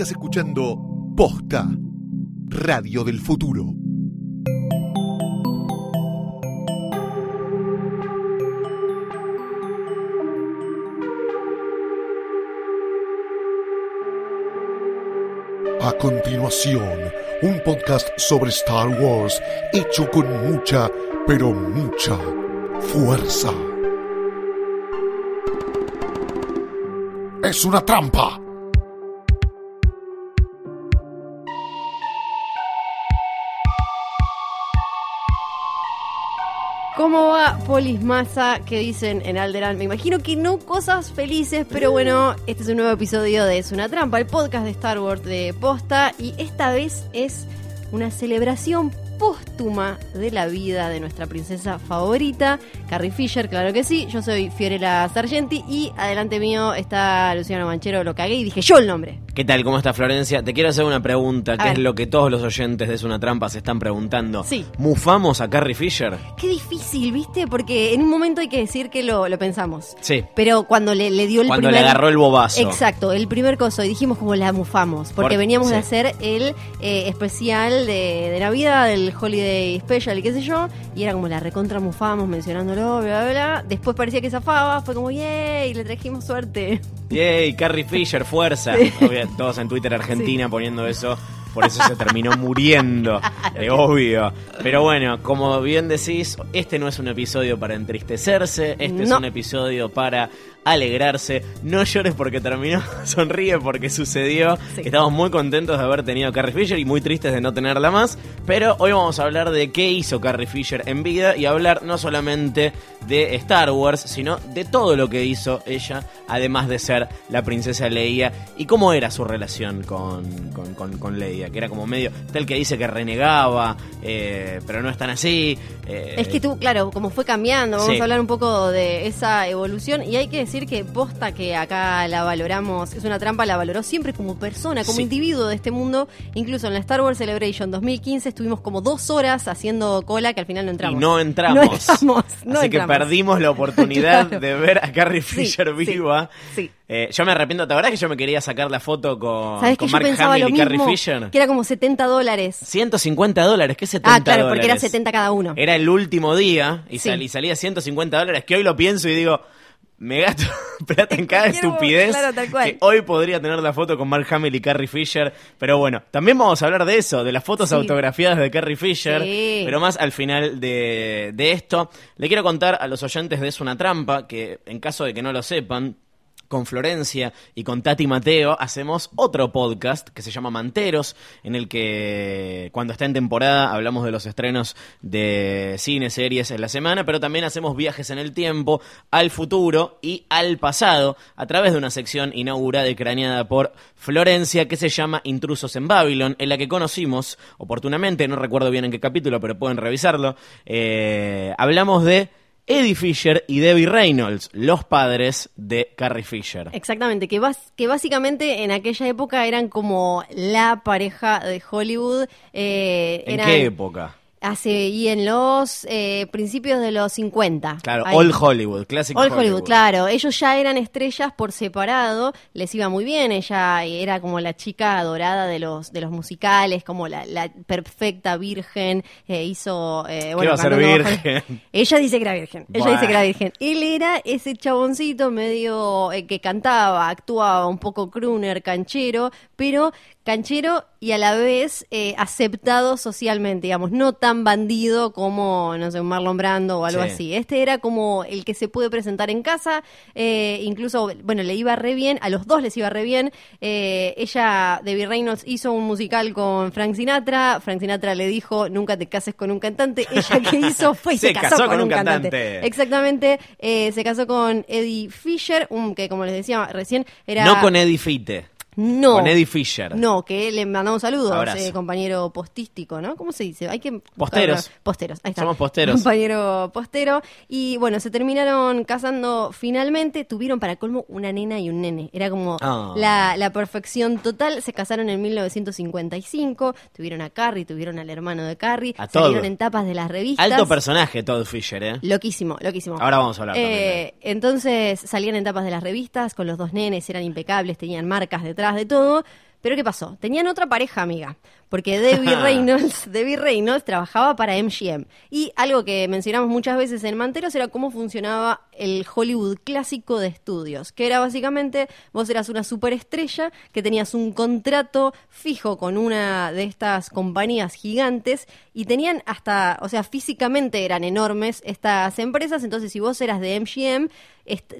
Estás escuchando Posta, Radio del Futuro. A continuación, un podcast sobre Star Wars hecho con mucha, pero mucha fuerza. Es una trampa. ¿Cómo va Polis Massa? ¿Qué dicen en Alderan? Me imagino que no cosas felices, pero bueno, este es un nuevo episodio de Es una trampa, el podcast de Star Wars de Posta, y esta vez es una celebración póstuma de la vida de nuestra princesa favorita, Carrie Fisher, claro que sí. Yo soy Fiorella Sargenti y adelante mío está Luciano Manchero, lo cagué y dije yo el nombre. ¿Qué tal? ¿Cómo está Florencia? Te quiero hacer una pregunta, que es lo que todos los oyentes de Es una trampa se están preguntando. Sí. ¿Mufamos a Carrie Fisher? Qué difícil, ¿viste? Porque en un momento hay que decir que lo, lo pensamos. Sí. Pero cuando le, le dio el Cuando primer... le agarró el bobazo. Exacto, el primer coso. Y dijimos como la mufamos. Porque Por- veníamos de hacer el eh, especial de, de Navidad, del Holiday Special y qué sé yo. Y era como la recontra mufamos mencionándolo, bla, bla, bla. Después parecía que zafaba. Fue como, yay, le trajimos suerte. Yay, Carrie Fisher, fuerza. Obvio, todos en Twitter Argentina poniendo eso. Por eso se terminó muriendo, eh, obvio. Pero bueno, como bien decís, este no es un episodio para entristecerse, este es un episodio para alegrarse. No llores porque terminó, sonríe porque sucedió. Sí. Estamos muy contentos de haber tenido a Carrie Fisher y muy tristes de no tenerla más. Pero hoy vamos a hablar de qué hizo Carrie Fisher en vida y hablar no solamente de Star Wars, sino de todo lo que hizo ella, además de ser la princesa Leia y cómo era su relación con, con, con- con Leia, que era como medio, está el que dice que renegaba, eh, pero no es tan así. eh, Es que tú, claro, como fue cambiando, vamos Sí. a hablar un poco de esa evolución y hay que decir que posta que acá la valoramos, es una trampa, la valoró siempre como persona, como Sí. individuo de este mundo, incluso en la Star Wars Celebration 2015 estuvimos como dos horas haciendo cola que al final no y entramos. no entramos. No entramos, no Así que perdimos la oportunidad Claro. de ver a Carrie Fisher sí, viva. sí. Eh, yo me arrepiento, ¿te verdad que yo me quería sacar la foto con, ¿Sabes que con yo Mark pensaba Hamill lo y Carrie mismo? Fisher? Que era como 70 dólares. 150 dólares, ¿qué 70 Ah, claro, porque era dólares? 70 cada uno. Era el último día y, Sí. sal- y salía 150 dólares, que hoy lo pienso y digo, me gasto plata en cada estupidez. claro, tal cual. Que hoy podría tener la foto con Mark Hamill y Carrie Fisher. Pero bueno, también vamos a hablar de eso, de las fotos Sí. autografiadas de Carrie Fisher. Sí. Pero más al final de, de esto. Le quiero contar a los oyentes de Es una trampa que, en caso de que no lo sepan, con Florencia y con Tati Mateo hacemos otro podcast que se llama Manteros, en el que cuando está en temporada hablamos de los estrenos de cine, series en la semana, pero también hacemos viajes en el tiempo, al futuro y al pasado, a través de una sección inaugurada y craneada por Florencia que se llama Intrusos en Babylon, en la que conocimos oportunamente, no recuerdo bien en qué capítulo, pero pueden revisarlo, eh, hablamos de... Eddie Fisher y Debbie Reynolds, los padres de Carrie Fisher. Exactamente, que, bas- que básicamente en aquella época eran como la pareja de Hollywood. eh, ¿En eran qué época? Hace, y en los eh, principios de los 50. Claro, Ahí. Old Hollywood, Classic Old Hollywood, claro. Ellos ya eran estrellas por separado, les iba muy bien. Ella era como la chica adorada de los de los musicales, como la, la perfecta virgen. eh, hizo. Eh, bueno, ser virgen? Ella dice que era virgen. Ella dice que era virgen. Él era ese chaboncito medio eh, que cantaba, actuaba un poco crooner, canchero, pero canchero y a la vez eh, aceptado socialmente, digamos, no tan tan bandido como, no sé, un Marlon Brando o algo Sí. así. Este era como el que se puede presentar en casa, eh, incluso, bueno, le iba re bien, a los dos les iba re bien. Eh, ella, Debbie Reynolds, hizo un musical con Frank Sinatra. Frank Sinatra le dijo, nunca te cases con un cantante. Ella que hizo fue y se, casó, con, un cantante. Exactamente. Eh, se casó con Eddie Fisher, un, que como les decía recién, era... No con Eddie Fitte. No. Con Eddie Fisher. No, que le mandamos saludos, eh, compañero postístico, ¿no? ¿Cómo se dice? Hay que Posteros. Posteros, ahí está. Somos posteros. Compañero postero. Y bueno, se terminaron casando finalmente. Tuvieron para colmo una nena y un nene. Era como Ah. la, la perfección total. Se casaron en 1955. Tuvieron a Carrie, tuvieron al hermano de Carrie. A salieron todo. en tapas de las revistas. Alto personaje, Todd Fisher, ¿eh? Loquísimo, loquísimo. Ahora vamos a hablar también de Eh, entonces salían en tapas de las revistas con los dos nenes, eran impecables, tenían marcas detrás de todo. Pero ¿qué pasó? Tenían otra pareja amiga, porque Debbie Reynolds, Debbie Reynolds trabajaba para MGM. Y algo que mencionamos muchas veces en Manteros era cómo funcionaba el Hollywood clásico de estudios, que era básicamente vos eras una superestrella que tenías un contrato fijo con una de estas compañías gigantes y tenían hasta, o sea, físicamente eran enormes estas empresas, entonces si vos eras de MGM,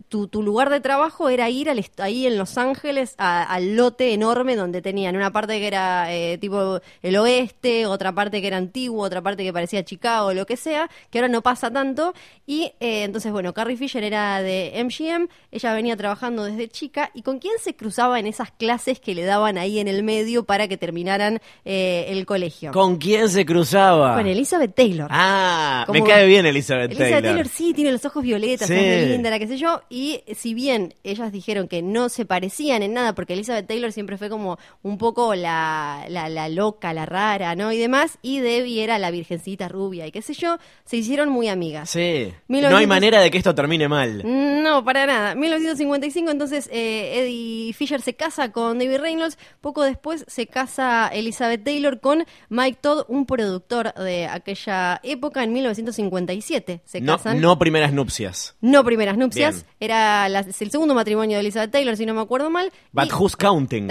tu, tu lugar de trabajo era ir al ahí en Los Ángeles a- al lote enorme donde tenían una parte que era eh, tipo el oeste, otra parte que era antiguo, otra parte que parecía Chicago, lo que sea, que ahora no pasa tanto. Y eh, entonces, bueno, Carrie Fisher era de MGM, ella venía trabajando desde chica y con quién se cruzaba en esas clases que le daban ahí en el medio para que terminaran eh, el colegio. ¿Con quién se cruzaba? Con Elizabeth Taylor. Ah, me cae bien Elizabeth, Elizabeth Taylor. Taylor sí, tiene los ojos violetas, Sí. es muy linda, la qué sé yo. Y si bien ellas dijeron que no se parecían en nada, porque Elizabeth Taylor siempre fue como un poco la, la, la loca, la rara, ¿no? Y demás. Y Debbie era la virgencita rubia y qué sé yo. Se hicieron muy amigas. Sí. 1900 No hay manera de que esto termine mal. No, para nada. 1955, entonces eh, Eddie Fisher se casa con David Reynolds. Poco después se casa Elizabeth Taylor con Mike Todd, un productor de aquella época, en 1957. Se No, casan. no primeras nupcias. No primeras nupcias. Bien. Era la- el segundo matrimonio de Elizabeth Taylor, si no me acuerdo mal. But Y- who's counting?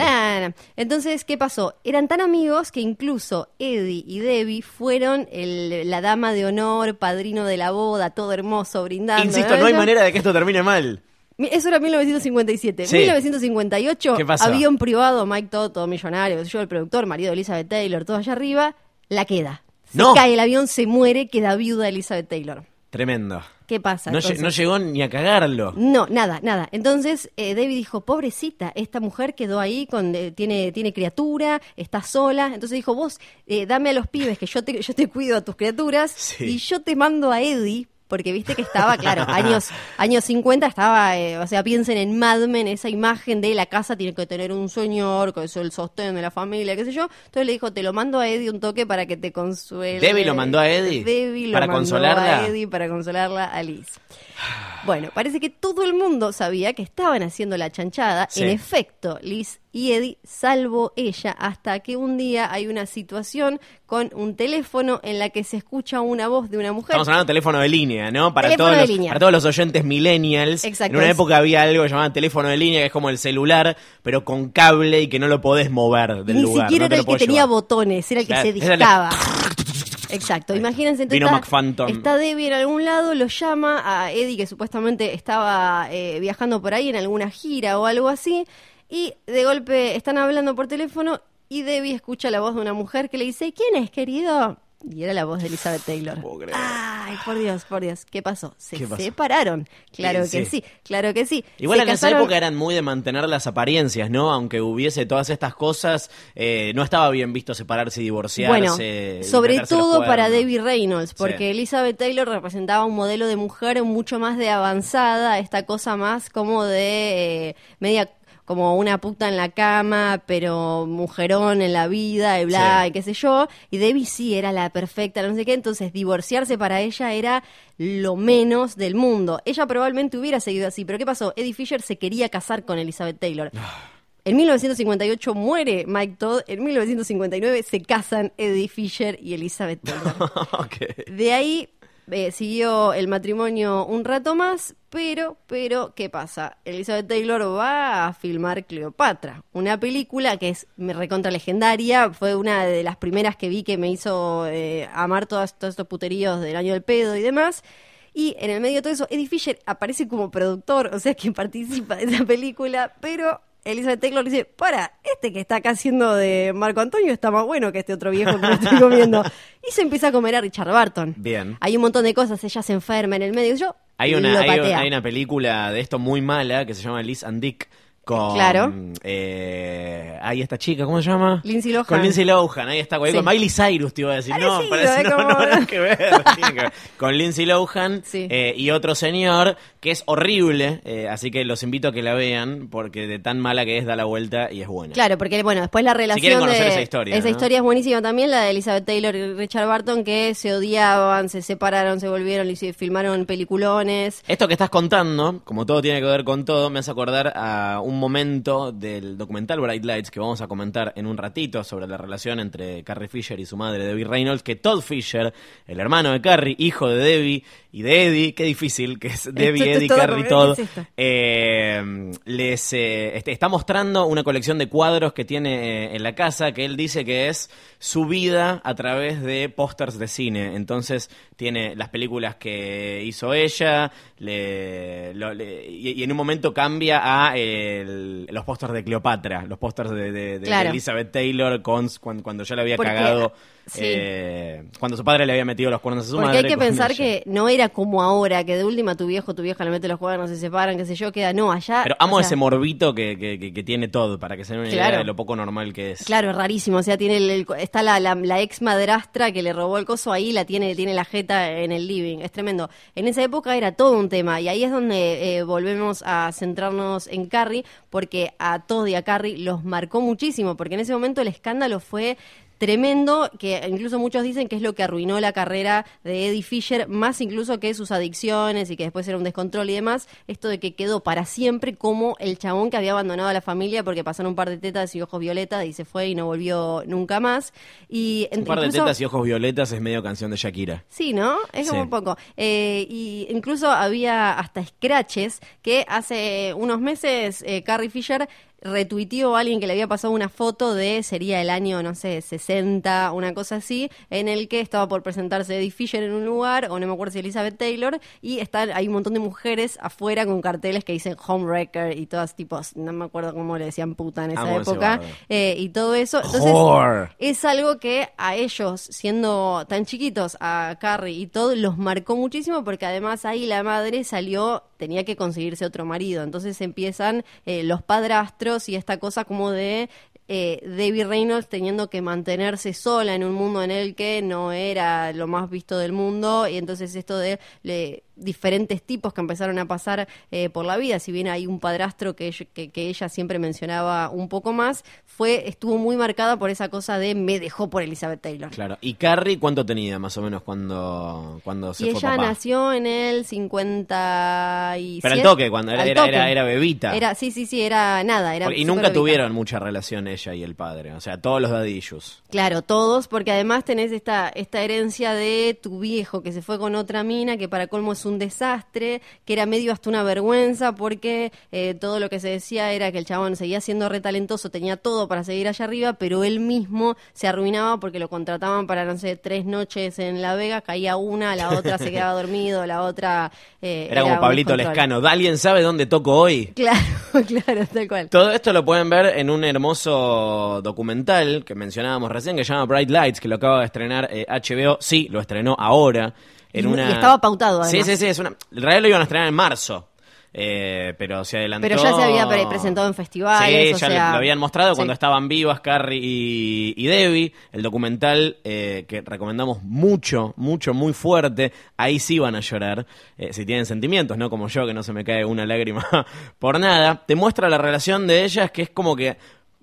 Entonces, ¿qué pasó? Eran tan amigos que incluso Eddie y Debbie fueron el- la dama de honor, padrino de la boda, todo hermoso, brindando. Insisto, no hay ¿no? manera de que esto termine mal. Eso era 1957. Sí. 1958, ¿Qué pasó? avión privado, Mike Todd, todo millonario, yo, el productor, marido de Elizabeth Taylor, todo allá arriba, la queda. Se No. cae el avión, se muere, queda viuda Elizabeth Taylor. Tremendo. ¿Qué pasa? No, lle- entonces? no llegó ni a cagarlo. No, nada, nada. Entonces eh, David dijo, pobrecita, esta mujer quedó ahí, con, eh, tiene, tiene criatura, está sola. Entonces dijo, vos eh, dame a los pibes que yo te, yo te cuido a tus criaturas Sí. y yo te mando a Eddie. Porque viste que estaba, claro, años, años 50 estaba, eh, o sea, piensen en Mad Men, esa imagen de la casa tiene que tener un señor, que es el sostén de la familia, qué sé yo. Entonces le dijo, te lo mando a Eddie un toque para que te consuele. ¿Debbie lo mandó a Eddie? Debbie lo ¿Para mandó consolarla? a Eddie para consolarla a Liz. Bueno, parece que todo el mundo sabía que estaban haciendo la chanchada. Sí. En efecto, Liz y Eddie, salvo ella, hasta que un día hay una situación con un teléfono en la que se escucha una voz de una mujer. Estamos hablando de teléfono de línea, ¿no? Para Teléfono todos, de los, línea. para todos los oyentes millennials. Exacto, En una es- época había algo que llamaban teléfono de línea, que es como el celular, pero con cable y que no lo podés mover del Ni lugar. siquiera no te era el que tenía botones, era el que Claro, se dictaba. Exacto, imagínense entonces está, está Debbie en algún lado, lo llama a Eddie que supuestamente estaba eh, viajando por ahí en alguna gira o algo así y de golpe están hablando por teléfono y Debbie escucha la voz de una mujer que le dice ¿Quién es, querido? Y era la voz de Elizabeth Taylor. Ay, por Dios, por Dios, ¿qué pasó? Se ¿Qué pasó? separaron. Claro que sí. sí, claro que sí. Igual Se en esa casaron- época eran muy de mantener las apariencias, ¿no? Aunque hubiese todas estas cosas, eh, no estaba bien visto separarse y divorciarse. Bueno, sobre todo para. Debbie Reynolds, porque Sí. Elizabeth Taylor representaba un modelo de mujer mucho más de avanzada, esta cosa más como de eh, media como una puta en la cama, pero mujerón en la vida y bla, Sí. y qué sé yo. Y Debbie sí era la perfecta, no sé qué. Entonces, divorciarse para ella era lo menos del mundo. Ella probablemente hubiera seguido así, pero ¿qué pasó? Eddie Fisher se quería casar con Elizabeth Taylor. En 1958 muere Mike Todd, en 1959 se casan Eddie Fisher y Elizabeth Taylor. De ahí eh, siguió el matrimonio un rato más, pero, pero, ¿qué pasa? Elizabeth Taylor va a filmar Cleopatra, una película que es me recontra legendaria, fue una de las primeras que vi que me hizo eh, amar todos, todos estos puteríos del año del pedo y demás. Y en el medio de todo eso, Eddie Fisher aparece como productor, o sea, que participa de esa película, pero Elizabeth Taylor dice, para, este que está acá haciendo de Marco Antonio está más bueno que este otro viejo que me estoy comiendo. Y se empieza a comer a Richard Barton. Bien. Hay un montón de cosas, ella se enferma en el medio. Yo Hay una, hay, una película de esto muy mala que se llama Liz and Dick con Claro. eh, ahí esta chica, ¿cómo se llama? Lindsay Lohan. Con Lindsay Lohan, ahí está, con Sí. Miley Cyrus te iba a decir, no, parece ¿eh? no, Como- no, nada que ver, tiene que ver. Con Lindsay Lohan Sí. eh, y otro señor que es horrible, eh, así que los invito a que la vean porque de tan mala que es da la vuelta y es buena. Claro, porque bueno, después la relación quieren conocer de esa historia, esa ¿no? historia es buenísima también, la de Elizabeth Taylor y Richard Barton que se odiaban, se separaron, se volvieron y se filmaron peliculones. Esto que estás contando, como todo tiene que ver con todo, me hace acordar a un momento del documental Bright Lights que vamos a comentar en un ratito sobre la relación entre Carrie Fisher y su madre Debbie Reynolds, que Todd Fisher, el hermano de Carrie, hijo de Debbie y de Eddie, qué difícil que es Debbie, Eddie, todo Carrie, como- ¿qué Todd, es esto? eh, les eh, este, está mostrando una colección de cuadros que tiene eh, en la casa que él dice que es su vida a través de pósters de cine. Entonces tiene las películas que hizo ella le- lo- le- y, y en un momento cambia a el- los pósters de Cleopatra, los pósters de, de- de- de Claro. Elizabeth Taylor con, cuando, cuando ya le había Porque, cagado, sí. eh, cuando su padre le había metido los cuernos a su Porque madre. hay que pensar que no era como ahora, que de última tu viejo, tu vieja le mete los cuadernos, se separan, qué sé yo, queda, no, allá... Pero amo o sea, ese morbito que, que, que- que tiene todo, para que se den una Claro. idea de lo poco normal que es. Claro, es rarísimo. O sea, tiene el- el- está la, la, la ex madrastra que le robó el coso ahí, la tiene, tiene la jeta en el living. Es tremendo. En esa época era todo un tema. Y ahí es donde eh, volvemos a centrarnos en Carrie, porque a Todd y a Carrie los marcó muchísimo, porque en ese momento el escándalo fue tremendo, que incluso muchos dicen que es lo que arruinó la carrera de Eddie Fisher, más incluso que sus adicciones y que después era un descontrol y demás, esto de que quedó para siempre como el chabón que había abandonado a la familia porque pasaron un par de tetas y ojos violetas y se fue y no volvió nunca más. Y Un par de tetas y ojos violetas es medio canción de Shakira. Sí, ¿no? Es como Sí. un poco. Eh, y incluso había hasta scratches que hace unos meses eh, Carrie Fisher retuiteó a alguien que le había pasado una foto de, sería el año, no sé, 60, una cosa así, en el que estaba por presentarse Eddie Fisher en un lugar, o no me acuerdo si Elizabeth Taylor, y están, hay un montón de mujeres afuera con carteles que dicen Homewrecker y todas tipos, no me acuerdo cómo le decían puta en esa Amo época, eh, y todo eso. Entonces, es algo que a ellos, siendo tan chiquitos, a Carrie y todo, los marcó muchísimo porque además ahí la madre salió, tenía que conseguirse otro marido. Entonces empiezan eh, los padrastros y esta cosa como de eh, Debbie Reynolds teniendo que mantenerse sola en un mundo en el que no era lo más visto del mundo y entonces esto de le- diferentes tipos que empezaron a pasar eh, por la vida, si bien hay un padrastro que, ella- que, que ella siempre mencionaba un poco más, fue estuvo muy marcada por esa cosa de me dejó por Elizabeth Taylor. Claro. ¿Y Carrie cuánto tenía más o menos cuando, cuando se Y fue ella papá? nació en el 57. Pero al toque, cuando era- era- toque. era- era bebita. Era, sí, sí, sí, era nada. Era Porque- y nunca bebita. tuvieron mucha relación ella y el padre. O sea, todos los issues. Claro, todos, porque además tenés esta, esta herencia de tu viejo que se fue con otra mina, que para colmo es un desastre, que era medio hasta una vergüenza, porque eh, todo lo que se decía era que el chabón seguía siendo retalentoso, tenía todo para seguir allá arriba, pero él mismo se arruinaba porque lo contrataban para, no sé, tres noches en La Vega, caía una, la otra se quedaba dormido, la otra... eh, Era como un Pablito. Lescano. ¿Alguien sabe dónde toco hoy? Claro, claro, tal cual. Todo esto lo pueden ver en un hermoso documental que mencionábamos recién que se llama Bright Lights, que lo acaba de estrenar eh, HBO. Sí, lo estrenó ahora. En Y- una... y estaba pautado, Sí, además. sí, sí. Es una... En realidad lo iban a estrenar en marzo. eh, pero se adelantó. Pero ya se había pre- presentado en festivales, Sí, o ya sea, lo habían mostrado sí. cuando estaban vivas Carrie y, y Debbie. El documental eh, que recomendamos mucho, mucho, muy fuerte. Ahí sí van a llorar. eh, si tienen sentimientos, no como yo, que no se me cae una lágrima por nada. Te muestra la relación de ellas, que es como que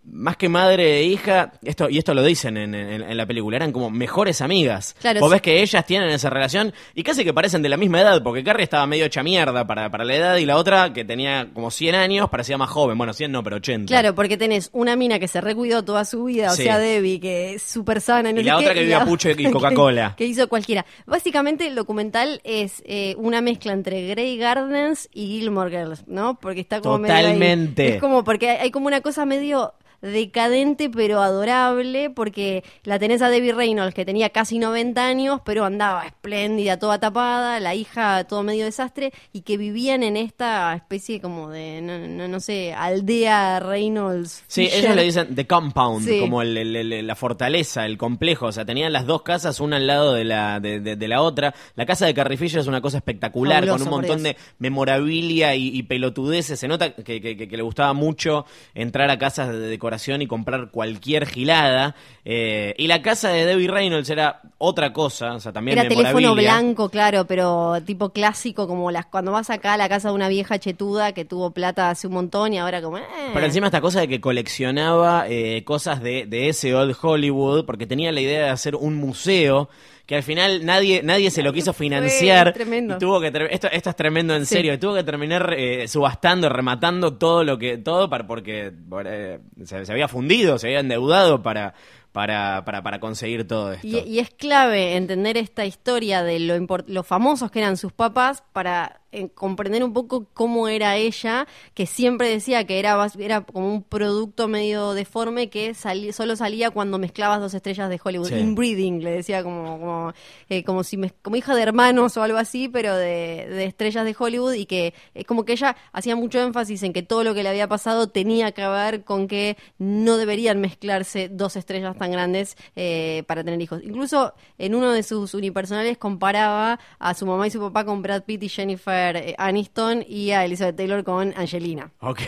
más que madre e hija, esto y esto lo dicen en, en- en la película, eran como mejores amigas. Claro, Vos sí. ves que ellas tienen esa relación y casi que parecen de la misma edad, porque Carrie estaba medio hecha mierda para, para la edad y la otra, que tenía como 100 años, parecía más joven. Bueno, 100 no, pero 80. Claro, porque tenés una mina que se recuidó toda su vida, o sea, Debbie, que es súper sana. no Y la otra que vive a la pucho y que- Coca-Cola. Que, hizo cualquiera. Básicamente el documental es eh, una mezcla entre Grey Gardens y Gilmore Girls, ¿no? Porque está como medio ahí. Totalmente. Es como porque hay, hay como una cosa medio decadente pero adorable porque la tenés a Debbie Reynolds que tenía casi 90 años pero andaba espléndida, toda tapada, la hija todo medio desastre y que vivían en esta especie como de, no, no, no sé, aldea Reynolds. Sí, ellos le dicen The Compound, Sí. como el- el- el- la fortaleza, el complejo. O sea, tenían las dos casas, una al lado de la, de, de- de la otra. La casa de Carrie Fisher es una cosa espectacular, Fabuloso, con un montón de memorabilia y, y pelotudeces. Se nota que, que- que- que le gustaba mucho entrar a casas de decoración y comprar cualquier gilada. Eh, y la casa de Debbie Reynolds era otra cosa, o sea, también Era teléfono blanco, claro, pero tipo clásico, como las cuando vas acá a la casa de una vieja chetuda que tuvo plata hace un montón y ahora como... eh. Pero encima esta cosa de que coleccionaba eh, cosas de, de ese old Hollywood, porque tenía la idea de hacer un museo que al final nadie nadie se lo quiso financiar tremendo. y tuvo que esto esto es tremendo en Sí. serio y tuvo que terminar eh, subastando rematando todo lo que todo para porque eh, se, se había fundido se había endeudado para para, para, para conseguir todo esto Y, y es clave entender esta historia de lo, lo famosos que eran sus papás para eh, comprender un poco cómo era ella, que siempre decía que era, era como un producto medio deforme que salí- solo salía cuando mezclabas dos estrellas de Hollywood. Sí. Inbreeding, le decía como, como, eh, como, si mez- como hija de hermanos o algo así, pero de, de estrellas de Hollywood y que es como que ella hacía mucho énfasis en que todo lo que le había pasado tenía que ver con que no deberían mezclarse dos estrellas tan grandes eh, para tener hijos. Incluso en uno de sus unipersonales comparaba a su mamá y su papá con Brad Pitt y Jennifer eh, Aniston y a Elizabeth Taylor con Angelina. Ok.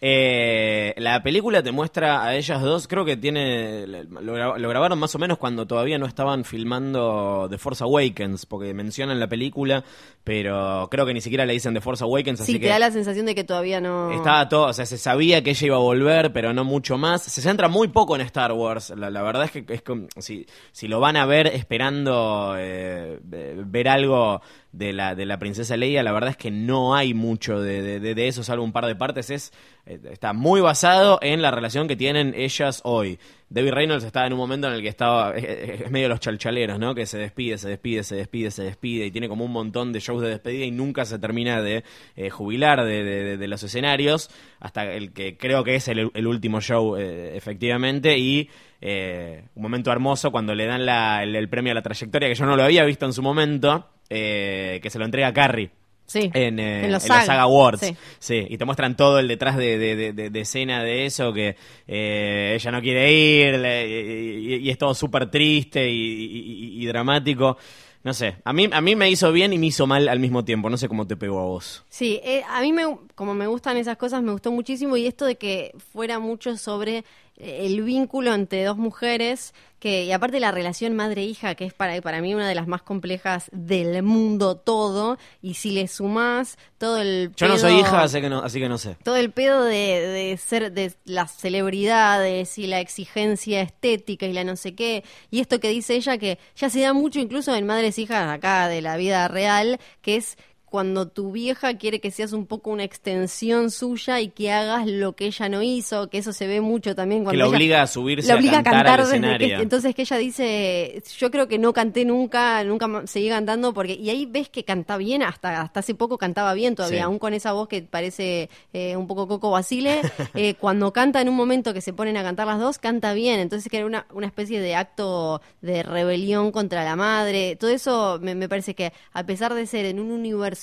Eh, la película te muestra a ellas dos, creo que tiene. Lo, lo grabaron más o menos cuando todavía no estaban filmando The Force Awakens, porque mencionan la película, pero creo que ni siquiera le dicen The Force Awakens, así Sí, que. te da la sensación de que todavía no... Estaba todo, o sea, se sabía que ella iba a volver, pero no mucho más. Se centra muy poco en Star Wars. La, la verdad es que es como, si, si lo van a ver esperando eh, ver algo de la, de la princesa Leia, la verdad es que no hay mucho de, de- de- eso, salvo un par de partes. Es, eh, está muy basado en la relación que tienen ellas hoy. Debbie Reynolds estaba en un momento en el que estaba, es, es- es medio los chalchaleros, ¿no? Que se despide, se despide, se despide, se despide y tiene como un montón de shows de despedida y nunca se termina de eh, jubilar de, de- de- de los escenarios hasta el que creo que es el, el último show, eh, efectivamente, y eh, un momento hermoso cuando le dan la- el, el premio a la trayectoria que yo no lo había visto en su momento, eh, que se lo entrega a Carrie. Sí, En, eh, en los en la SAG. Saga Awards. Sí. Sí, y te muestran todo el detrás de, de- de- escena de eso, que eh, ella no quiere ir, le- y, es todo súper triste y, y- y- y dramático. No sé, a mí, a mí me hizo bien y me hizo mal al mismo tiempo, no sé cómo te pegó a vos. Sí, eh, a mí me, como me gustan esas cosas, me gustó muchísimo y esto de que fuera mucho sobre el vínculo entre dos mujeres, que y aparte la relación madre-hija, que es para, para mí una de las más complejas del mundo todo, y si le sumás todo el... Yo no soy hija, así que no, así que no sé. todo el pedo de, de ser de las celebridades y la exigencia estética y la no sé qué y esto que dice ella que ya se da mucho incluso en madres hijas acá de la vida real que es cuando tu vieja quiere que seas un poco una extensión suya y que hagas lo que ella no hizo, que eso se ve mucho también cuando la ella- obliga a subirse la a obliga cantar al desde escenario. que- entonces que ella dice, yo creo que no canté nunca, nunca seguí cantando porque y ahí ves que canta bien, hasta hasta hace poco cantaba bien todavía, Sí. aún con esa voz que parece eh, un poco Coco Basile, eh, cuando canta en un momento que se ponen a cantar las dos, canta bien, entonces que era una, una especie de acto de rebelión contra la madre, todo eso me, me parece que a pesar de ser en un universo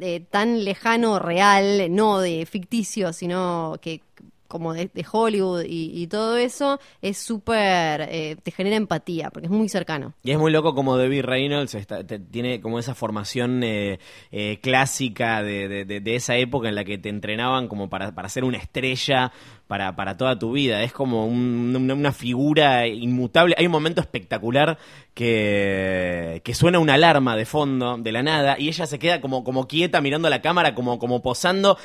eh, tan lejano, real, no de ficticio, sino que como de, Hollywood y, todo eso, es súper, eh, te genera empatía, porque es muy cercano. Y es muy loco como Debbie Reynolds tiene como esa formación eh, eh, clásica de, de- de- de esa época en la que te entrenaban como para, para ser una estrella, para, para toda tu vida. Es como un- una, figura inmutable. Hay un momento espectacular que, que suena una alarma de fondo, de la nada, y ella se queda como, como quieta mirando la cámara, como, como posando,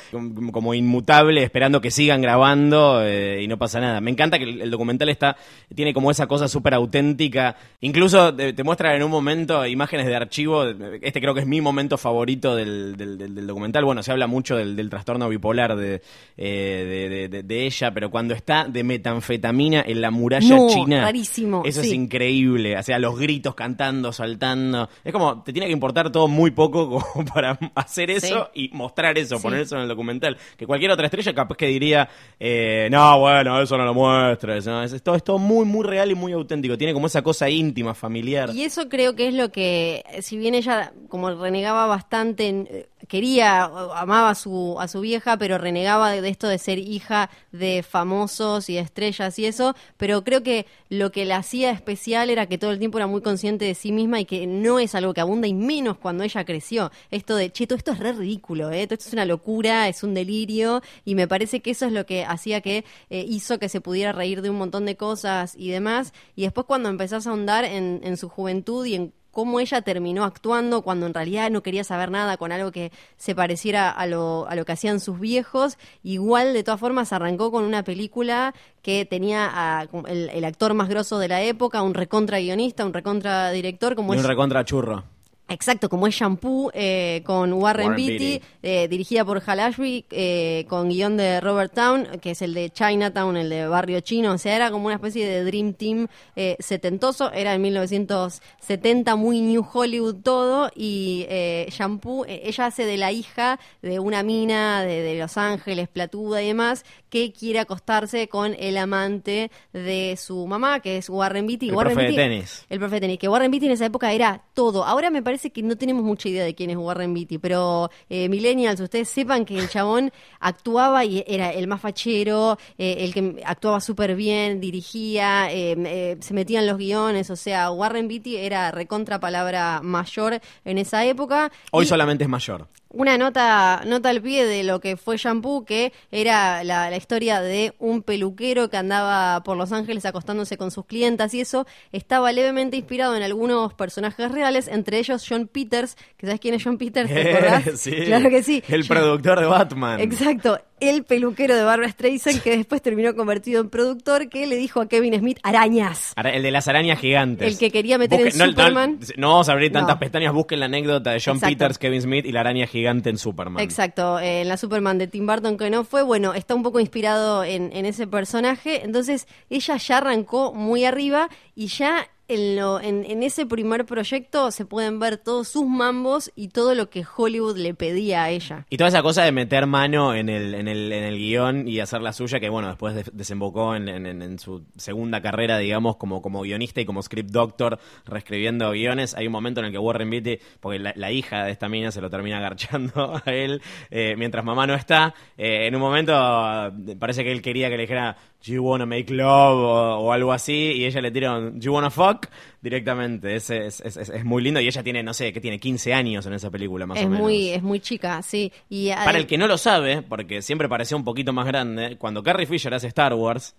como, inmutable, esperando que sigan grabando eh, y no pasa nada. Me encanta que el, documental está, tiene como esa cosa súper auténtica. Incluso te, te muestra en un momento imágenes de archivo. Este creo que es mi momento favorito del, del- documental. Bueno, se habla mucho del, trastorno bipolar de, eh, de, de ella, pero cuando está de metanfetamina en la muralla No, china. rarísimo, Eso es increíble. O sea, los gritos cantando, saltando. Es como, te tiene que importar todo muy poco como para hacer eso y mostrar eso, Sí. poner eso en el documental. Que cualquier otra estrella capaz que diría, eh, no, bueno, eso no lo muestres. ¿no? Es, es todo, es todo muy, muy real y muy auténtico. Tiene como esa cosa íntima, familiar. Y eso creo que es lo que, si bien ella como renegaba bastante, quería, amaba a su, a su vieja, pero renegaba de, de esto de ser hija de famosos y de estrellas y eso, pero creo que lo que la hacía especial era que todo el tiempo era muy consciente de sí misma y que no es algo que abunda y menos cuando ella creció. Esto de, che, todo esto es re ridículo, ¿eh? todo esto es una locura, es un delirio y me parece que eso es lo que hacía que eh, hizo que se pudiera reír de un montón de cosas y demás. Y después cuando empezás a ahondar en, en su juventud y en cómo ella terminó actuando cuando en realidad no quería saber nada con algo que se pareciera a lo, a lo que hacían sus viejos. Igual, de todas formas, arrancó con una película que tenía a- el, el actor más grosso de la época, un recontra guionista, un recontra director, como Y es un recontra churro. Exacto, como es Shampoo, eh, con Warren, Warren Beatty, eh, dirigida por Hal Ashby, eh, con guion de Robert Town, que es el de Chinatown, el de Barrio Chino. O sea, era como una especie de Dream Team eh, setentoso. Era en 1970, muy New Hollywood todo. Y eh, Shampoo, eh, ella hace de la hija de una mina de, de Los Ángeles, platuda y demás, que quiere acostarse con el amante de su mamá, que es Warren Beatty. El Warren profe de Beatty- tenis. el profe de tenis, que Warren Beatty en esa época era todo. Ahora me parece que no tenemos mucha idea de quién es Warren Beatty, pero eh, millennials, ustedes sepan que el chabón actuaba y era el más fachero, eh, el que actuaba súper bien, dirigía, eh, eh, se metía en los guiones, o sea, Warren Beatty era recontra palabra mayor en esa época. Hoy Y- solamente es mayor. Una nota, nota al pie de lo que fue Shampoo, que era la, la historia de un peluquero que andaba por Los Ángeles acostándose con sus clientas y eso estaba levemente inspirado en algunos personajes reales, entre ellos John Peters, que sabes quién es John Peters, ¿te acordás? Sí. Claro que sí. El John- productor de Batman. Exacto, el peluquero de Barbara Streisand que después terminó convertido en productor que le dijo a Kevin Smith arañas. Ara- El de las arañas gigantes. El que quería meter en no, no- Superman. No, vamos a abrir tantas No. pestañas. Busquen la anécdota de John Exacto. Peters, Kevin Smith y la araña gigante en Superman. Exacto, eh, en la Superman de Tim Burton que no fue, bueno, está un poco inspirado en, en ese personaje, entonces ella ya arrancó muy arriba y ya en, lo, en, ese primer proyecto se pueden ver todos sus mambos y todo lo que Hollywood le pedía a ella. Y toda esa cosa de meter mano en el, en el, en el guion y hacer la suya, que bueno, después de- desembocó en, su segunda carrera, digamos, como, como guionista y como script doctor, reescribiendo guiones. Hay un momento en el que Warren Beatty, porque la, la hija de esta mina se lo termina agarchando a él, eh, mientras mamá no está, eh, en un momento eh, parece que él quería que le dijera, Do you wanna make love? O, o algo así, y ella le tira un, Do you wanna fuck? directamente. Es, es, es, es- muy lindo y ella tiene, no sé, que tiene 15 años en esa película, más o menos. muy, es muy chica, sí. Y Para el que no lo sabe, porque siempre pareció un poquito más grande, cuando Carrie Fisher hace Star Wars,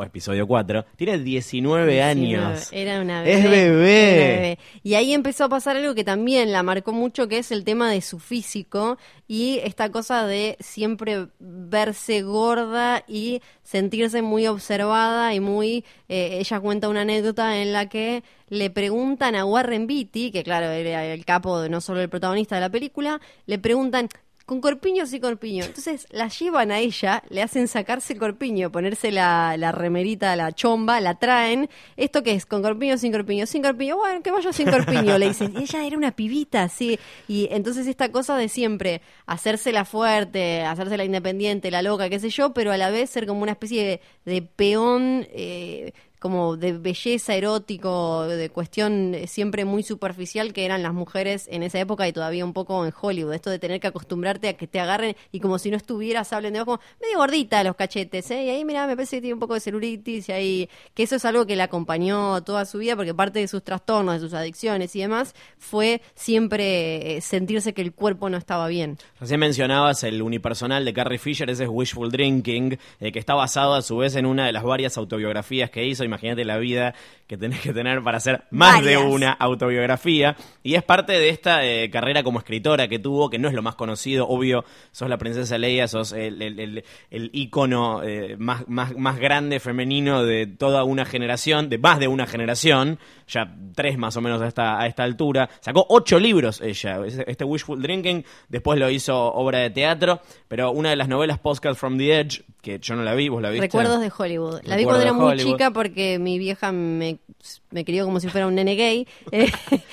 o episodio 4, tiene 19 años. Era una bebé. Es bebé. Era bebé. Y ahí empezó a pasar algo que también la marcó mucho, que es el tema de su físico y esta cosa de siempre verse gorda y sentirse muy observada y muy... eh, ella cuenta una anécdota en la que le preguntan a Warren Beatty, que claro, era el capo, de no solo el protagonista de la película, le preguntan... Con corpiño sí corpiño. Entonces la llevan a ella, le hacen sacarse el corpiño, ponerse la, la remerita, la chomba, la traen. ¿Esto qué es? ¿Con corpiño sin corpiño? Sin corpiño. Bueno, que vaya sin corpiño, le dicen. Y ella era una pibita, sí. Y entonces esta cosa de siempre hacérsela fuerte, hacérsela independiente, la loca, qué sé yo, pero a la vez ser como una especie de, de peón. eh, como de belleza erótico, de cuestión eh, siempre muy superficial que eran las mujeres en esa época y todavía un poco en Hollywood. Esto de tener que acostumbrarte a que te agarren y como si no estuvieras, hablen de abajo, medio gordita los cachetes, ¿eh? Y ahí, mira, me parece que tiene un poco de celulitis y ahí, que eso es algo que le acompañó toda su vida porque parte de sus trastornos, de sus adicciones y demás, fue siempre eh, sentirse que el cuerpo no estaba bien. Recién mencionabas el unipersonal de Carrie Fisher, ese es Wishful Drinking, eh, que está basado a su vez en una de las varias autobiografías que hizo. Imagínate la vida que tenés que tener para hacer más de una autobiografía. Y es parte de esta eh, carrera como escritora que tuvo, que no es lo más conocido. Obvio, sos la princesa Leia, sos el, el, el- el ícono eh, más, más, más grande femenino de toda una generación, de más de una generación, ya tres más o menos a esta, a esta altura. Sacó ocho libros ella, este Wishful Drinking, después lo hizo obra de teatro, pero una de las novelas Postcard from the Edge, que yo no la vi, vos la viste. Recuerdos de Hollywood. La vi cuando era muy Hollywood. chica porque mi vieja me, me crió como si fuera un nene gay. eh,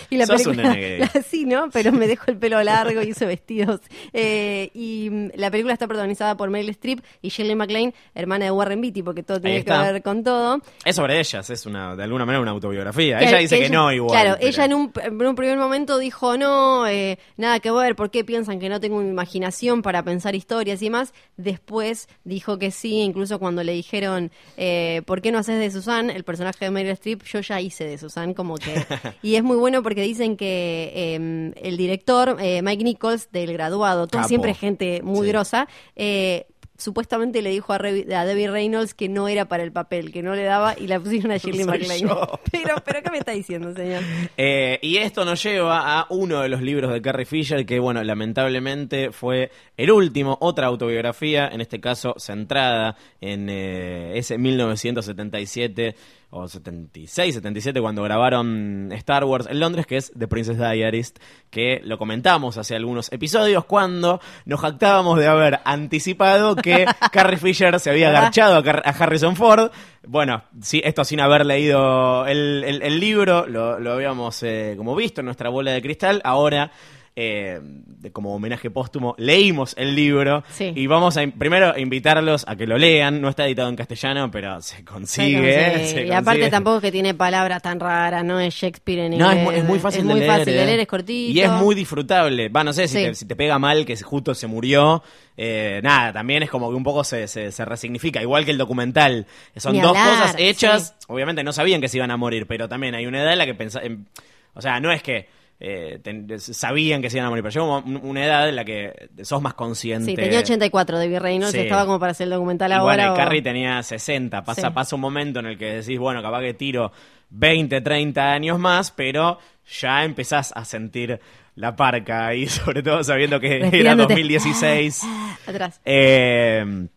y la Sos un película, nene gay. sí, ¿no? Pero me dejó el pelo largo y hizo vestidos. Eh, y mm, la película está protagonizada por Meryl Streep y Shirley MacLaine, hermana de Warren Beatty, porque todo tiene que ver con todo. Es sobre ellas, es una, de alguna manera una autobiografía. Claro, ella dice que no igual. Claro, pero- ella en un, en un primer momento dijo, no, eh, nada que ver, ¿por qué piensan que no tengo imaginación para pensar historias y más? Después dijo que sí, incluso cuando le dijeron, eh, ¿por qué no haces de Susan? El personaje de Meryl Streep, yo ya hice de Susan, como que... y es muy bueno porque dicen que eh, el director, eh, Mike Nichols, del graduado, todo siempre gente muy Sí. grosa, eh, supuestamente le dijo a, Re- a Debbie Reynolds que no era para el papel, que no le daba y la pusieron a Shirley MacLaine. Pero, pero ¿qué me está diciendo, señor? Eh, y esto nos lleva a uno de los libros de Carrie Fisher, que bueno, lamentablemente fue el último, otra autobiografía, en este caso centrada en eh, ese 1977 o 76, 77, cuando grabaron Star Wars en Londres, que es The Princess Diarist, que lo comentamos hace algunos episodios, cuando nos jactábamos de haber anticipado que Carrie Fisher se había agarchado a, Harrison Ford. Bueno, sí, esto sin haber leído el, el- el libro, lo, lo habíamos eh, como visto en nuestra bola de cristal. Ahora, eh, de- como homenaje póstumo, leímos el libro Sí. y vamos a primero a invitarlos a que lo lean. No está editado en castellano, pero se consigue. Se y aparte tampoco es que tiene palabras tan raras, no es Shakespeare en No, inglés. es, mu- es muy fácil, es de, muy leer, fácil de eh. leer, es cortito. Y es muy disfrutable. Va, no sé si, Sí. te, si te pega mal que justo se murió. eh, nada, también es como que un poco se, se, se resignifica. Igual que el documental. Son dos cosas hechas. sí. Obviamente no sabían que se iban a morir, pero también hay una edad en la que pensaban. O sea, no es que. Eh, ten- sabían que se iban a morir, pero llegó un- una edad en la que sos más consciente. Sí, tenía 84 de Virreynolds, Sí. estaba como para hacer el documental ahora. bueno, y o- Carrie tenía 60. Pasa, Sí. pasa un momento en el que decís, bueno, capaz que tiro 20, 30 años más, pero ya empezás a sentir la parca y sobre todo sabiendo que era Respirándote. 2016. Atrás. Eh,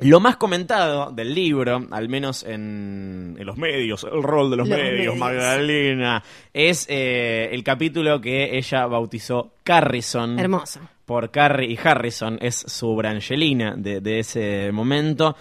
lo más comentado del libro, al menos en, en los medios, el rol de los, Los medios, medios. Magdalena, es eh, el capítulo que ella bautizó Carrison Hermoso. por Carrie y Harrison, es su Brangelina de, de ese momento.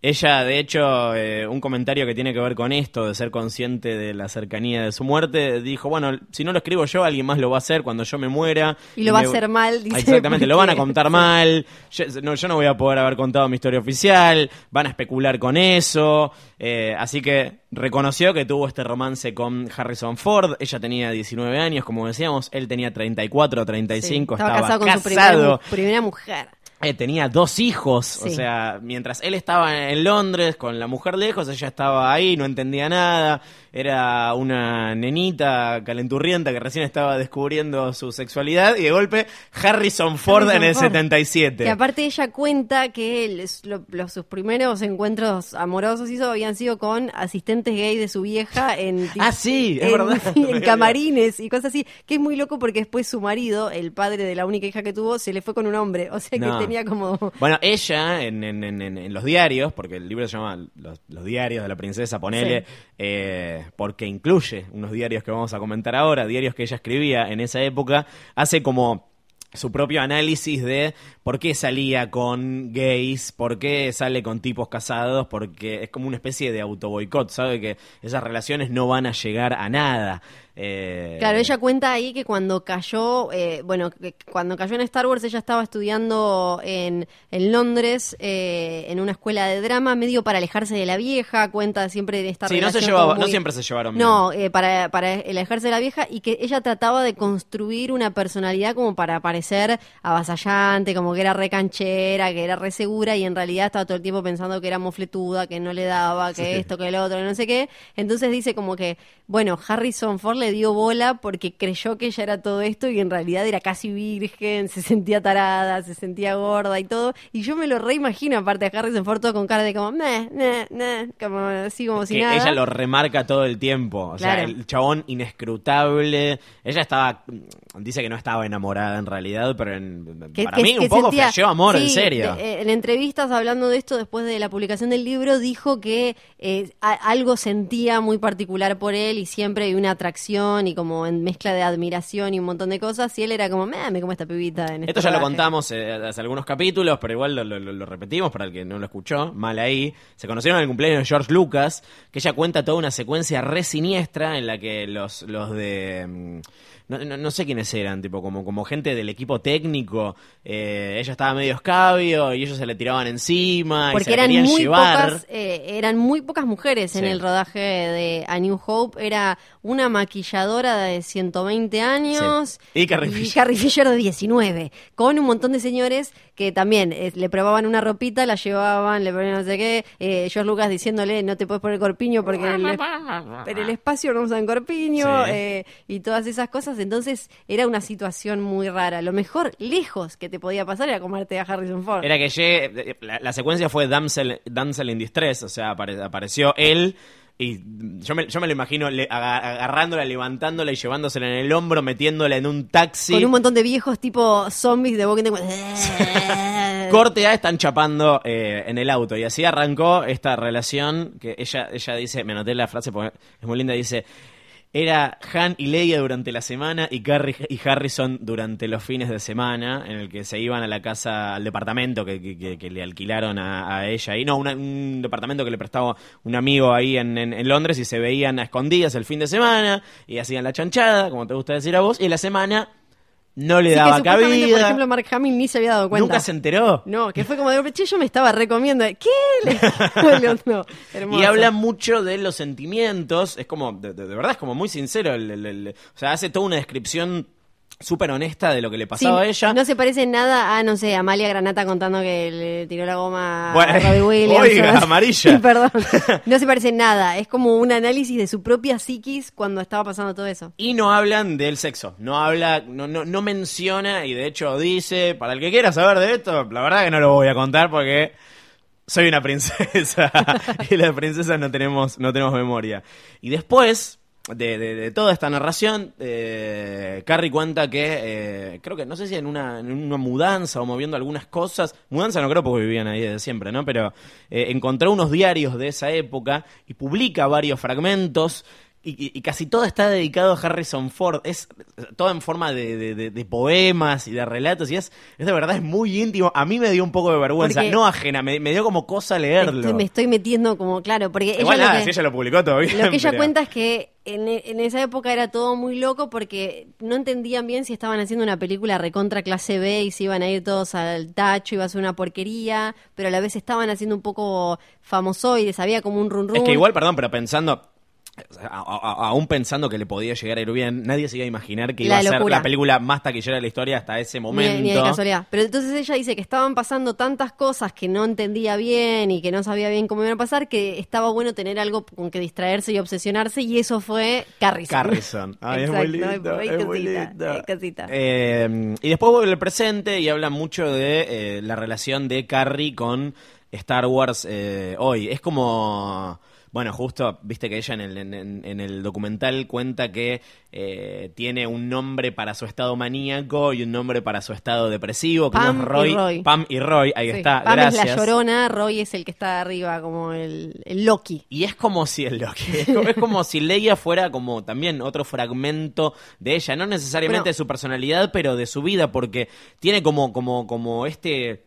Ella, de hecho, eh, un comentario que tiene que ver con esto, de ser consciente de la cercanía de su muerte, dijo, bueno, si no lo escribo yo, alguien más lo va a hacer cuando yo me muera. Y lo va a hacer mal, dice, Exactamente, lo van a contar mal, yo no, yo no voy a poder haber contado mi historia oficial, van a especular con eso, eh, así que reconoció que tuvo este romance con Harrison Ford, ella tenía 19 años, como decíamos, él tenía 34, 35, Sí, estaba, casado con su primera mujer. Eh, tenía dos hijos, o sea, mientras él estaba en Londres con la mujer lejos, ella estaba ahí, no entendía nada, era una nenita calenturrienta que recién estaba descubriendo su sexualidad y de golpe Harrison Ford Harrison en el Ford. 77. Que aparte ella cuenta que lo- los, sus primeros encuentros amorosos hizo habían sido con asistentes gay de su vieja en Ah, sí, es en, verdad. en camarines y cosas así, que es muy loco porque después su marido, el padre de la única hija que tuvo, se le fue con un hombre, o sea que No. tenía como Bueno, ella en, en- en- en- en los diarios, porque el libro se llama Los, los diarios de la princesa, ponele, Sí. eh, porque incluye unos diarios que vamos a comentar ahora, diarios que ella escribía en esa época, hace como su propio análisis de por qué salía con gays, por qué sale con tipos casados, porque es como una especie de autoboicot, sabe que esas relaciones no van a llegar a nada. Eh, Claro, ella cuenta ahí que cuando cayó, eh, bueno, que cuando cayó en Star Wars ella estaba estudiando en, en Londres eh, en una escuela de drama, medio para alejarse de la vieja, cuenta siempre de esta Sí, no se llevaba, no siempre se llevaron bien. No, eh, para, para alejarse de la vieja y que ella trataba de construir una personalidad como para parecer avasallante, como que era re canchera, que era re segura y en realidad estaba todo el tiempo pensando que era mofletuda, que no le daba, que esto, que lo otro, que no sé qué. Entonces dice como que, bueno, Harrison Ford le dio bola porque creyó que ella era todo esto y en realidad era casi virgen, se sentía tarada, se sentía gorda y todo. Y yo me lo reimagino aparte de Harrison Ford todo con cara de como, meh, meh, meh, como así como si nada. ella lo remarca todo el tiempo. O sea, el chabón inescrutable. Ella estaba. Dice que no estaba enamorada en realidad, pero en- Que- para que- mí que un poco sentía- flasheó amor, en serio. de- eh, en entrevistas hablando de esto después de la publicación del libro, dijo que eh, a- algo sentía muy particular por él y siempre hay una atracción y como en mezcla de admiración y un montón de cosas. Y él era como, me, como esta pibita en este Esto ya lo rodaje". contamos eh, hace algunos capítulos, pero igual lo, lo- lo repetimos para el que no lo escuchó. Mal ahí. Se conocieron en el cumpleaños de George Lucas, que ella cuenta toda una secuencia re siniestra en la que los, los de. No, no- no sé quiénes eran, tipo, como, como gente del equipo técnico. eh, ella estaba medio escabio y ellos se le tiraban encima y se Porque la eran muy llevar. pocas, eh, eran muy pocas mujeres en Sí. el rodaje de A New Hope. Era una maquilladora de 120 años Sí. Y Carrie Fisher. Carrie Fisher de 19, con un montón de señores que también eh, le probaban una ropita, la llevaban, le ponían no sé qué. Eh, George Lucas diciéndole, no te puedes poner corpiño porque en el, en el espacio no usan corpiño Sí. eh, y todas esas cosas. Entonces era una situación muy rara. Lo mejor, lejos que te podía pasar era comerte a Harrison Ford. Era que llegue, la, la secuencia fue Damsel, Damsel in Distress, o sea, apare- apareció él y yo me, yo me lo imagino le- agarrándola, levantándola y llevándosela en el hombro, metiéndola en un taxi. Con un montón de viejos tipo zombies de Walking Dead. Corte A están chapando eh, en el auto y así arrancó esta relación que ella, ella dice, me anoté la frase porque es muy linda, dice, era Han y Leia durante la semana y Carrie y Harrison durante los fines de semana en el que se iban a la casa, al departamento que, que- que- le alquilaron a, a ella y no, una- un departamento que le prestaba un amigo ahí en, en- en Londres y se veían a escondidas el fin de semana y hacían la chanchada, como te gusta decir a vos, y la semana no le que daba supuestamente, cabida. por ejemplo, Mark Hamill ni se había dado cuenta. Nunca se enteró. No, que fue como de che, yo me estaba recomiendo. ¿Qué? No. Y habla mucho de los sentimientos, es como, de, de- de verdad, es como muy sincero, el- el- el- o sea, hace toda una descripción súper honesta de lo que le Sí, pasaba a ella. No se parece nada a, no sé, Amalia Granata contando que le tiró la goma Bueno, a Robbie Williams. oiga, amarilla. Sí, perdón. No se parece nada. Es como un análisis de su propia psiquis cuando estaba pasando todo eso. Y no hablan del sexo, no habla, no, no, no menciona, y de hecho dice, para el que quiera saber de esto, la verdad que no lo voy a contar porque soy una princesa y las princesas no tenemos, no tenemos memoria. Y después de, de- de toda esta narración, eh, Carrie cuenta que, eh, creo que, no sé si en una, mudanza o moviendo algunas cosas, mudanza no creo porque vivían ahí desde siempre, ¿no? Pero eh, encontró unos diarios de esa época y publica varios fragmentos. Y, y- casi todo está dedicado a Harrison Ford. Es todo en forma de, de- de- de poemas y de relatos. Y es, es de verdad, es muy íntimo. A mí me dio un poco de vergüenza. Porque- No ajena, me, me dio como cosa leerlo. Estoy- me estoy metiendo como, claro, porque ella Igual lo nada, que- si ella lo publicó bien. Lo que ella pero- cuenta es que en, en esa época era todo muy loco porque no entendían bien si estaban haciendo una película recontra clase B y se iban a ir todos al tacho, iba a ser una porquería, pero a la vez estaban haciendo un poco famosoides, había como un run run. Es que igual, perdón, pero pensando. A- a- aún pensando que le podía llegar a ir bien, nadie se iba a imaginar que iba a ser la película más taquillera de la historia hasta ese momento. ni de casualidad. Pero entonces ella dice que estaban pasando tantas cosas que no entendía bien y que no sabía bien cómo iban a pasar, que estaba bueno tener algo con que distraerse y obsesionarse, y eso fue Carrison. Carrison. Ay, es muy lindo. es muy lindo. hay cosita. Eh, y después vuelve el presente y habla mucho de eh, la relación de Carrie con Star Wars eh, hoy. Es como. Bueno, justo, viste que ella en el, en, el documental cuenta que eh, tiene un nombre para su estado maníaco y un nombre para su estado depresivo, que Pam es y Roy, Roy. Pam y Roy, ahí Sí. está, Pam gracias. es la llorona, Roy es el que está arriba, como el, el Loki. Y es como si el Loki, es como, es como si Leia fuera como también otro fragmento de ella, no necesariamente Bueno. de su personalidad, pero de su vida, porque tiene como, como, como este,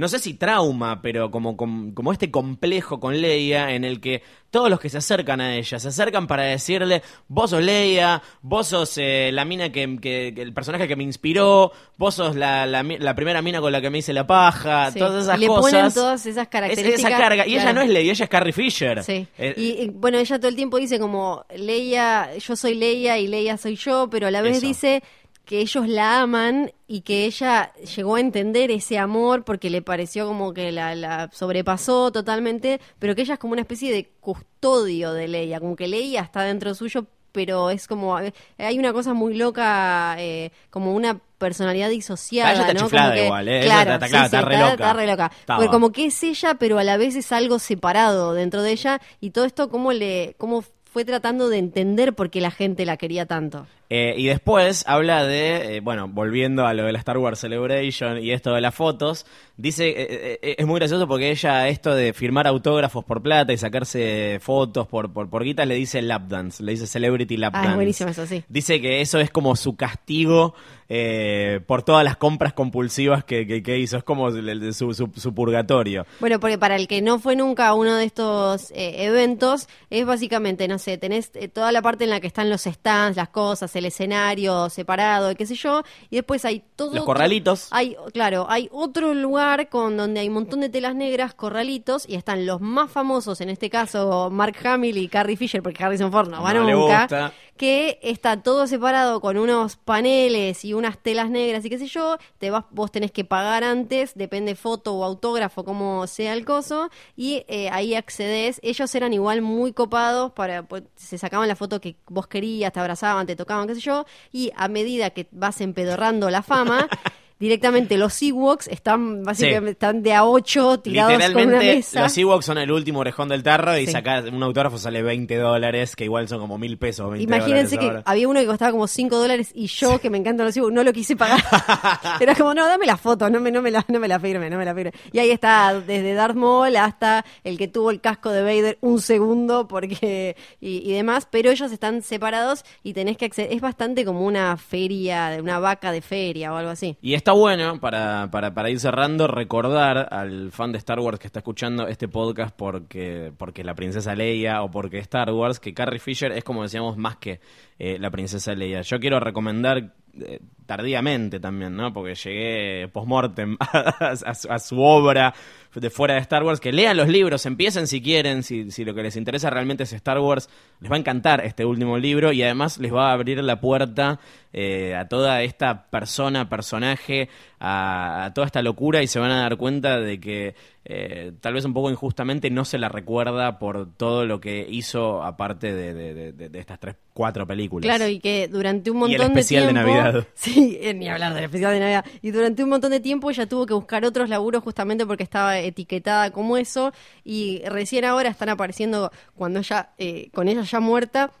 no sé si trauma, pero como, como, como este complejo con Leia en el que todos los que se acercan a ella se acercan para decirle, vos sos Leia, vos sos eh, la mina que, que- que- el personaje que me inspiró, vos sos la, la, mi- la primera mina con la que me hice la paja, Sí. todas esas le cosas. ponen todas esas Es- características. esa carga. Y ella no es Leia, ella es Carrie Fisher. Sí. Eh, y, y, bueno, ella todo el tiempo dice como Leia, yo soy Leia y Leia soy yo, pero a la vez Eso. dice que ellos la aman y que ella llegó a entender ese amor porque le pareció como que la, la sobrepasó totalmente, pero que ella es como una especie de custodio de Leia, como que Leia está dentro suyo, pero es como hay una cosa muy loca, eh, como una personalidad disociada, Ah, ella está ¿no? chiflada Como que- igual, ¿eh? Claro, está- está sí, clara, sí, está re está- loca. re loca. Porque como que es ella, pero a la vez es algo separado dentro de ella y todo esto cómo le cómo fue tratando de entender por qué la gente la quería tanto. Eh, y después habla de, eh, bueno, volviendo a lo de la Star Wars Celebration y esto de las fotos, dice, eh, es muy gracioso porque ella esto de firmar autógrafos por plata y sacarse fotos por, por, por guita le dice lap dance, le dice celebrity lap Ah, dance. es buenísimo eso, sí. Dice que eso es como su castigo eh, por todas las compras compulsivas que, que- que hizo, es como el- su, su- su purgatorio. Bueno, porque para el que no fue nunca a uno de estos eventos, es básicamente, no sé, tenés eh, toda la parte en la que están los stands, las cosas, el escenario separado, qué sé yo, y después hay todo... Los corralitos. Hay, claro, hay otro lugar con donde hay un montón de telas negras, corralitos, y están los más famosos, en este caso Mark Hamill y Carrie Fisher, porque Harrison Ford no va No le nunca, gusta. que está todo separado con unos paneles y unas telas negras y qué sé yo, te vas, vos tenés que pagar antes, depende foto o autógrafo, como sea el coso, y eh, ahí accedes. Ellos eran igual muy copados, para se sacaban la foto que vos querías, te abrazaban, te tocaban, qué sé yo, y a medida que vas empedorrando la fama, directamente los Ewoks están básicamente están de a 8 tirados con una Literalmente, mesa. los Ewoks son el último orejón del tarro y Sí. sacar un autógrafo sale 20 dólares, que igual son como mil pesos. 20 Imagínense que ahora. había uno que costaba como 5 dólares y yo, que me encantan los Ewoks, no lo quise pagar. Era como, no, dame la foto, no me, no me, la, no me la firme, no me la firme. Y ahí está, desde Darth Maul hasta el que tuvo el casco de Vader un segundo porque y, y demás, pero ellos están separados y tenés que acceder. Es bastante como una feria, una vaca de feria o algo así. Y bueno, para, para, para ir cerrando, recordar al fan de Star Wars que está escuchando este podcast porque, porque la princesa Leia o porque Star Wars, que Carrie Fisher es como decíamos más que eh, la princesa Leia. Yo quiero recomendar eh, tardíamente también, ¿no? Porque llegué post-mortem a, a su- a su obra de fuera de Star Wars, que lean los libros, empiecen si quieren, si, si lo que les interesa realmente es Star Wars, les va a encantar este último libro y además les va a abrir la puerta eh, a toda esta persona, personaje, a, a toda esta locura y se van a dar cuenta de que eh, tal vez un poco injustamente no se la recuerda por todo lo que hizo aparte de, de- de- de- de estas tres, cuatro películas. Claro, y que durante un Y el montón especial de de tiempo. Navidad. Sí, eh, ni hablar del especial de Navidad. Y durante un montón de tiempo ella tuvo que buscar otros laburos justamente porque estaba etiquetada como eso. Y recién ahora están apareciendo, cuando ella, eh, con ella ya muerta,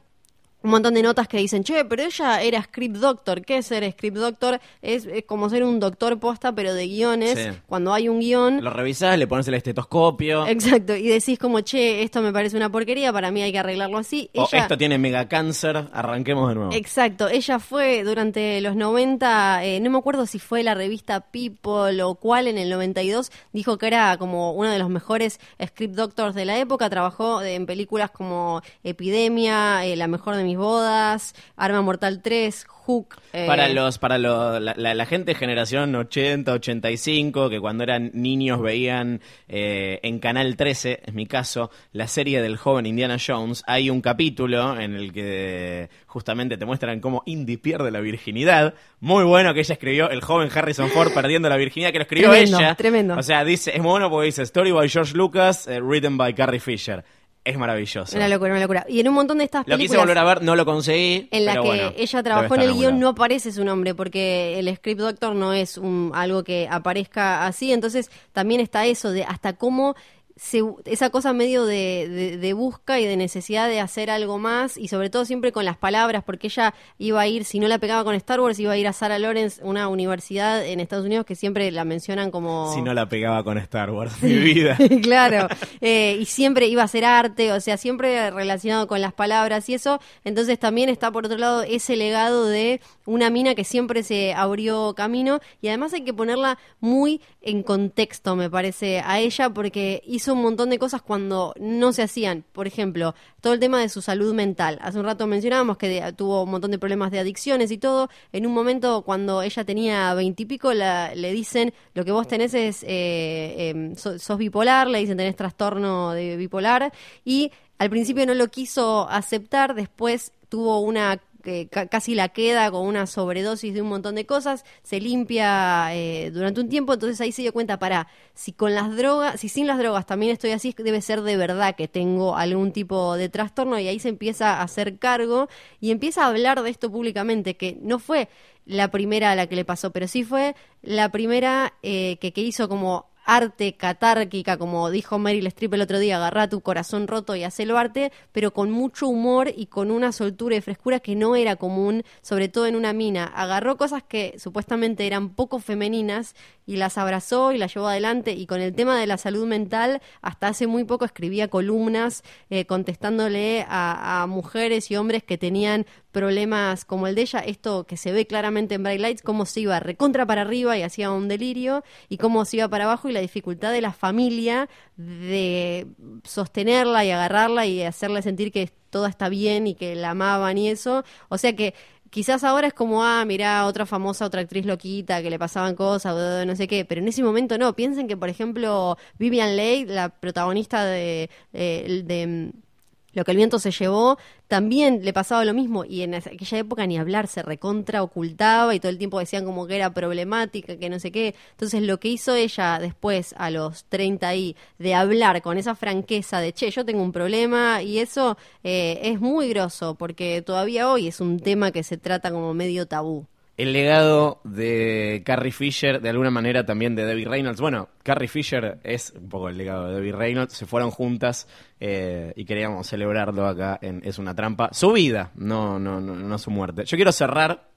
un montón de notas que dicen, che, pero ella era script doctor. ¿Qué es ser script doctor? Es, es como ser un doctor posta, pero de guiones. Sí. Cuando hay un guion. Lo revisás, le pones el estetoscopio. Exacto, y decís como, che, esto me parece una porquería, para mí hay que arreglarlo así. O Ella- esto tiene mega cáncer, arranquemos de nuevo. Exacto, ella fue durante los 90, eh, no me acuerdo si fue la revista People o cuál en el 92, dijo que era como uno de los mejores script doctors de la época, trabajó en películas como Epidemia, eh, La mejor de mis bodas, Arma Mortal 3, Hook. eh, Para los para lo- la, la- la gente de generación 80, 85, que cuando eran niños veían eh, en Canal 13, es mi caso, la serie del joven Indiana Jones, hay un capítulo en el que justamente te muestran cómo Indy pierde la virginidad. Muy bueno que ella escribió, el joven Harrison Ford perdiendo la virginidad, que lo escribió Tremendo, ella. tremendo. O sea, dice, es muy bueno porque dice Story by George Lucas, eh, written by Carrie Fisher. Es maravilloso. Una locura, una locura. Y en un montón de estas Lo películas... quise volver a ver, no lo conseguí. en la pero que bueno, ella trabajó en el guion no aparece su nombre porque el script doctor no es un, algo que aparezca así entonces también está eso de hasta cómo se, esa cosa medio de, de- de busca y de necesidad de hacer algo más y sobre todo siempre con las palabras porque ella iba a ir si no la pegaba con Star Wars iba a ir a Sarah Lawrence una universidad en Estados Unidos que siempre la mencionan como Si no la pegaba con Star Wars, mi vida. claro, eh, y siempre iba a ser arte, o sea, siempre relacionado con las palabras y eso. Entonces también está por otro lado ese legado de una mina que siempre se abrió camino y además hay que ponerla muy en contexto, me parece, a ella, porque hizo un montón de cosas cuando no se hacían. Por ejemplo, todo el tema de su salud mental. Hace un rato mencionábamos que tuvo un montón de problemas de adicciones y todo. En un momento, cuando ella tenía veintipico, le dicen, lo que vos tenés es, eh, em, so- sos bipolar, le dicen tenés trastorno de bipolar, y al principio no lo quiso aceptar, después tuvo una que ca- casi la queda con una sobredosis de un montón de cosas, se limpia eh, durante un tiempo, entonces ahí se dio cuenta, para, si con las drogas, si sin las drogas también estoy así, debe ser de verdad que tengo algún tipo de trastorno y ahí se empieza a hacer cargo y empieza a hablar de esto públicamente, que no fue la primera a la que le pasó, pero sí fue la primera eh, que hizo como arte catárquica, como dijo Meryl Streep el otro día, agarrá tu corazón roto y hacelo arte, pero con mucho humor y con una soltura y frescura que no era común, sobre todo en una mina. Agarró cosas que supuestamente eran poco femeninas y las abrazó y las llevó adelante y con el tema de la salud mental, hasta hace muy poco escribía columnas eh, contestándole a, a mujeres y hombres que tenían problemas como el de ella, esto que se ve claramente en Bright Lights, cómo se iba recontra para arriba y hacía un delirio, y cómo se iba para abajo y la dificultad de la familia de sostenerla y agarrarla y hacerle sentir que todo está bien y que la amaban y eso. O sea que quizás ahora es como, ah, mirá, otra famosa, otra actriz loquita que le pasaban cosas, no sé qué, pero en ese momento no. Piensen que, por ejemplo, Vivian Leigh, la protagonista de, de- de lo que el viento se llevó, también le pasaba lo mismo y en aquella época ni hablar, se recontra ocultaba y todo el tiempo decían como que era problemática, que no sé qué. Entonces lo que hizo ella después a los 30 y de hablar con esa franqueza de, che, yo tengo un problema y eso eh, es muy grosso porque todavía hoy es un tema que se trata como medio tabú. El legado de Carrie Fisher, de alguna manera también de Debbie Reynolds. Bueno, Carrie Fisher es un poco el legado de Debbie Reynolds. Se fueron juntas eh, y queríamos celebrarlo acá en Es una trampa. Su vida, no, no, no, no su muerte. Yo quiero cerrar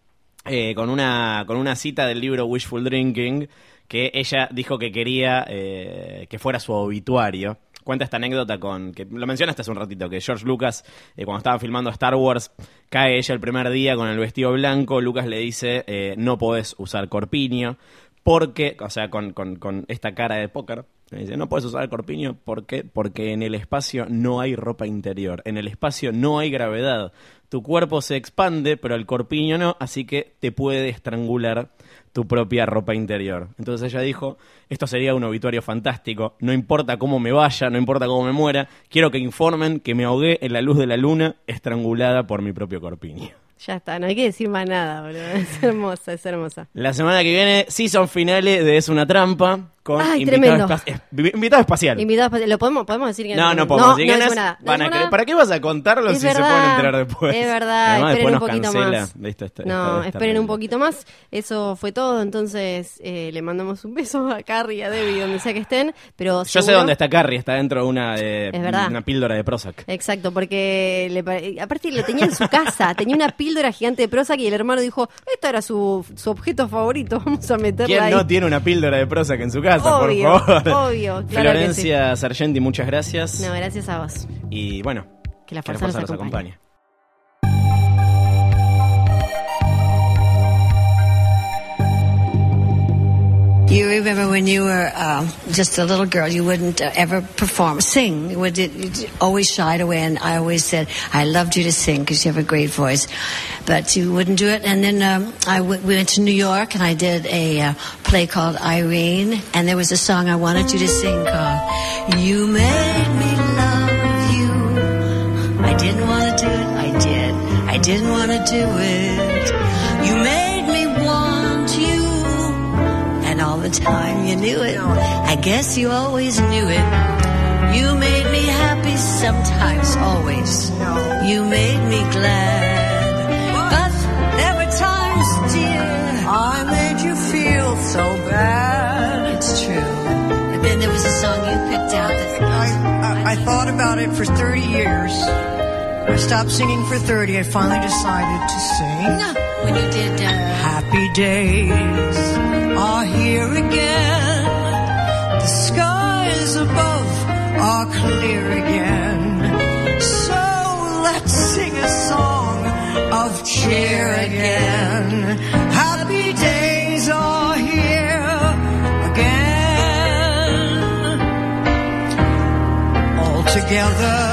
eh, con, una, con una cita del libro Wishful Drinking que ella dijo que quería eh, que fuera su obituario. Cuenta esta anécdota con, que lo mencionaste hace un ratito, que George Lucas, eh, cuando estaban filmando Star Wars, cae ella el primer día con el vestido blanco, Lucas le dice, eh, no podés usar corpiño, porque, o sea, con, con, con esta cara de póker, le dice, no puedes usar corpiño, ¿por qué? Porque en el espacio no hay ropa interior, en el espacio no hay gravedad, tu cuerpo se expande, pero el corpiño no, así que te puede estrangular tu propia ropa interior. Entonces ella dijo, esto sería un obituario fantástico, no importa cómo me vaya, no importa cómo me muera, quiero que informen que me ahogué en la luz de la luna estrangulada por mi propio corpiño. Ya está, no hay que decir más nada, boludo. Es hermosa, es hermosa. La semana que viene, season finale de Es una trampa con Ay, invitado, invitado espacial. ¿lo podemos, podemos decir que No, no podemos no es. nada. No Van a nada. ¿Para qué vas a contarlo Es si se verdad, pueden enterar después? Es verdad, Además, esperen un poquito cancela. más. Listo, no, esperen un poquito más. Eso fue todo. Entonces, eh, le mandamos un beso a Carrie y a Debbie, donde sea que estén. Pero Yo sé dónde está Carrie, está dentro de una, una píldora de Prozac. Exacto, porque le aparte lo tenía en su casa, tenía una píldora gigante de Prozac y el hermano dijo, esta era su, su objeto favorito, vamos a meterla ¿Quién ahí. no tiene una píldora de Prozac en su casa, Obvio, por favor? obvio, claro que Florencia Sargenti, muchas gracias. No, gracias a vos. Y bueno, Que la fuerza, los acompañe. You remember when you were uh, just a little girl, you wouldn't uh, ever perform, sing. You would you always shied away, and I always said I loved you to sing because you have a great voice, but you wouldn't do it. And then um, I w- we went to New York, and I did a uh, play called Irene, and there was a song I wanted you to sing called "You Made Me Love You." I didn't want to do it. I did. I didn't want to do it. The time you knew it. I guess you always knew it. You made me happy sometimes, always. You made me glad. But there were times, dear, I made you feel so bad. It's true. And then there was a song you picked out that I, I, I thought about it for 30 years. I stopped singing for 30. I finally decided to sing when you did uh, Happy Days are here again. The skies above are clear again. So let's sing a song of cheer again. Happy days are here again. All together.